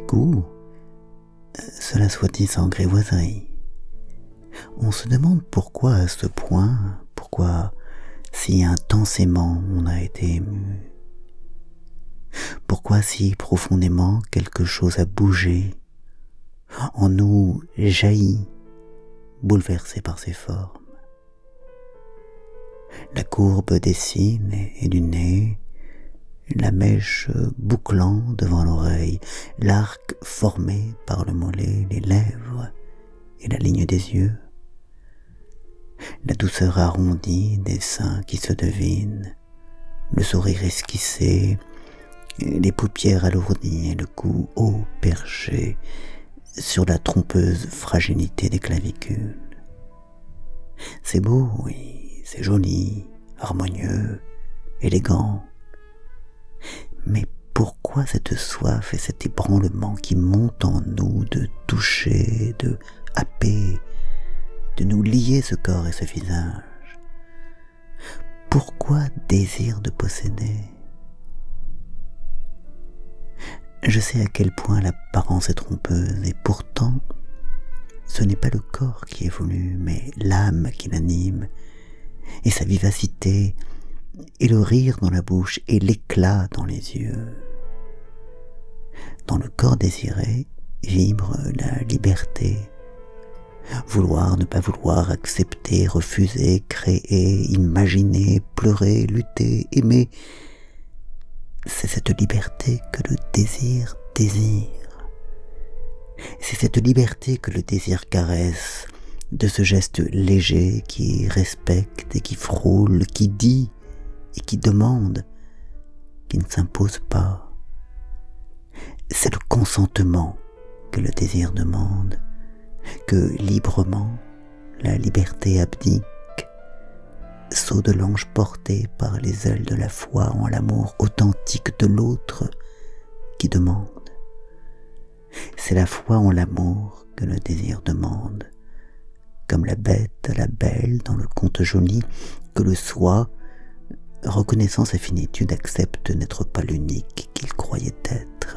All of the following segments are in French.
coup, cela soit dit sans grivoiserie, on se demande pourquoi à ce point, pourquoi si intensément on a été ému, pourquoi si profondément quelque chose a bougé, en nous jaillit, bouleversé par ses formes. La courbe des cils et du nez, la mèche bouclant devant l'oreille, l'arc formé par le mollet, les lèvres et la ligne des yeux, la douceur arrondie des seins qui se devinent, le sourire esquissé, les paupières alourdies et le cou haut perché sur la trompeuse fragilité des clavicules. C'est beau, oui, c'est joli, harmonieux, élégant. Mais pourquoi cette soif et cet ébranlement qui montent en nous de toucher, de happer, de nous lier ce corps et ce visage? Pourquoi désir de posséder? Je sais à quel point l'apparence est trompeuse et pourtant ce n'est pas le corps qui évolue, mais l'âme qui l'anime, et sa vivacité, et le rire dans la bouche, et l'éclat dans les yeux. Dans le corps désiré vibre la liberté. Vouloir, ne pas vouloir, accepter, refuser, créer, imaginer, pleurer, lutter, aimer, c'est cette liberté que le désir désire. C'est cette liberté que le désir caresse, de ce geste léger qui respecte et qui frôle, qui dit et qui demande, qui ne s'impose pas. C'est le consentement que le désir demande, que librement la liberté abdique saut de l'ange porté par les ailes de la foi en l'amour authentique de l'autre qui demande. C'est la foi en l'amour que le désir demande, comme la bête à la belle dans le conte joli, que le soi, reconnaissant sa finitude, accepte n'être pas l'unique qu'il croyait être.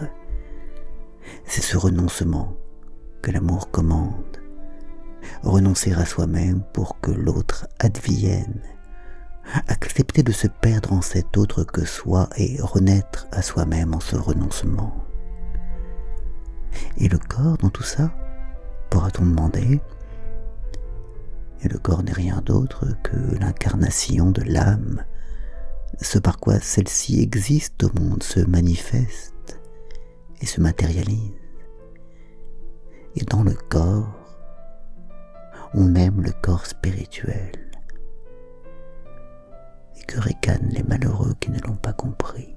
C'est ce renoncement que l'amour commande, renoncer à soi-même pour que l'autre advienne. Accepter de se perdre en cet autre que soi et renaître à soi-même en ce renoncement. Et le corps dans tout ça pourra-t-on demander? Et le corps n'est rien d'autre que l'incarnation de l'âme, ce par quoi celle-ci existe au monde, se manifeste et se matérialise. Et dans le corps, on aime le corps spirituel. Et que récanent les malheureux qui ne l'ont pas compris.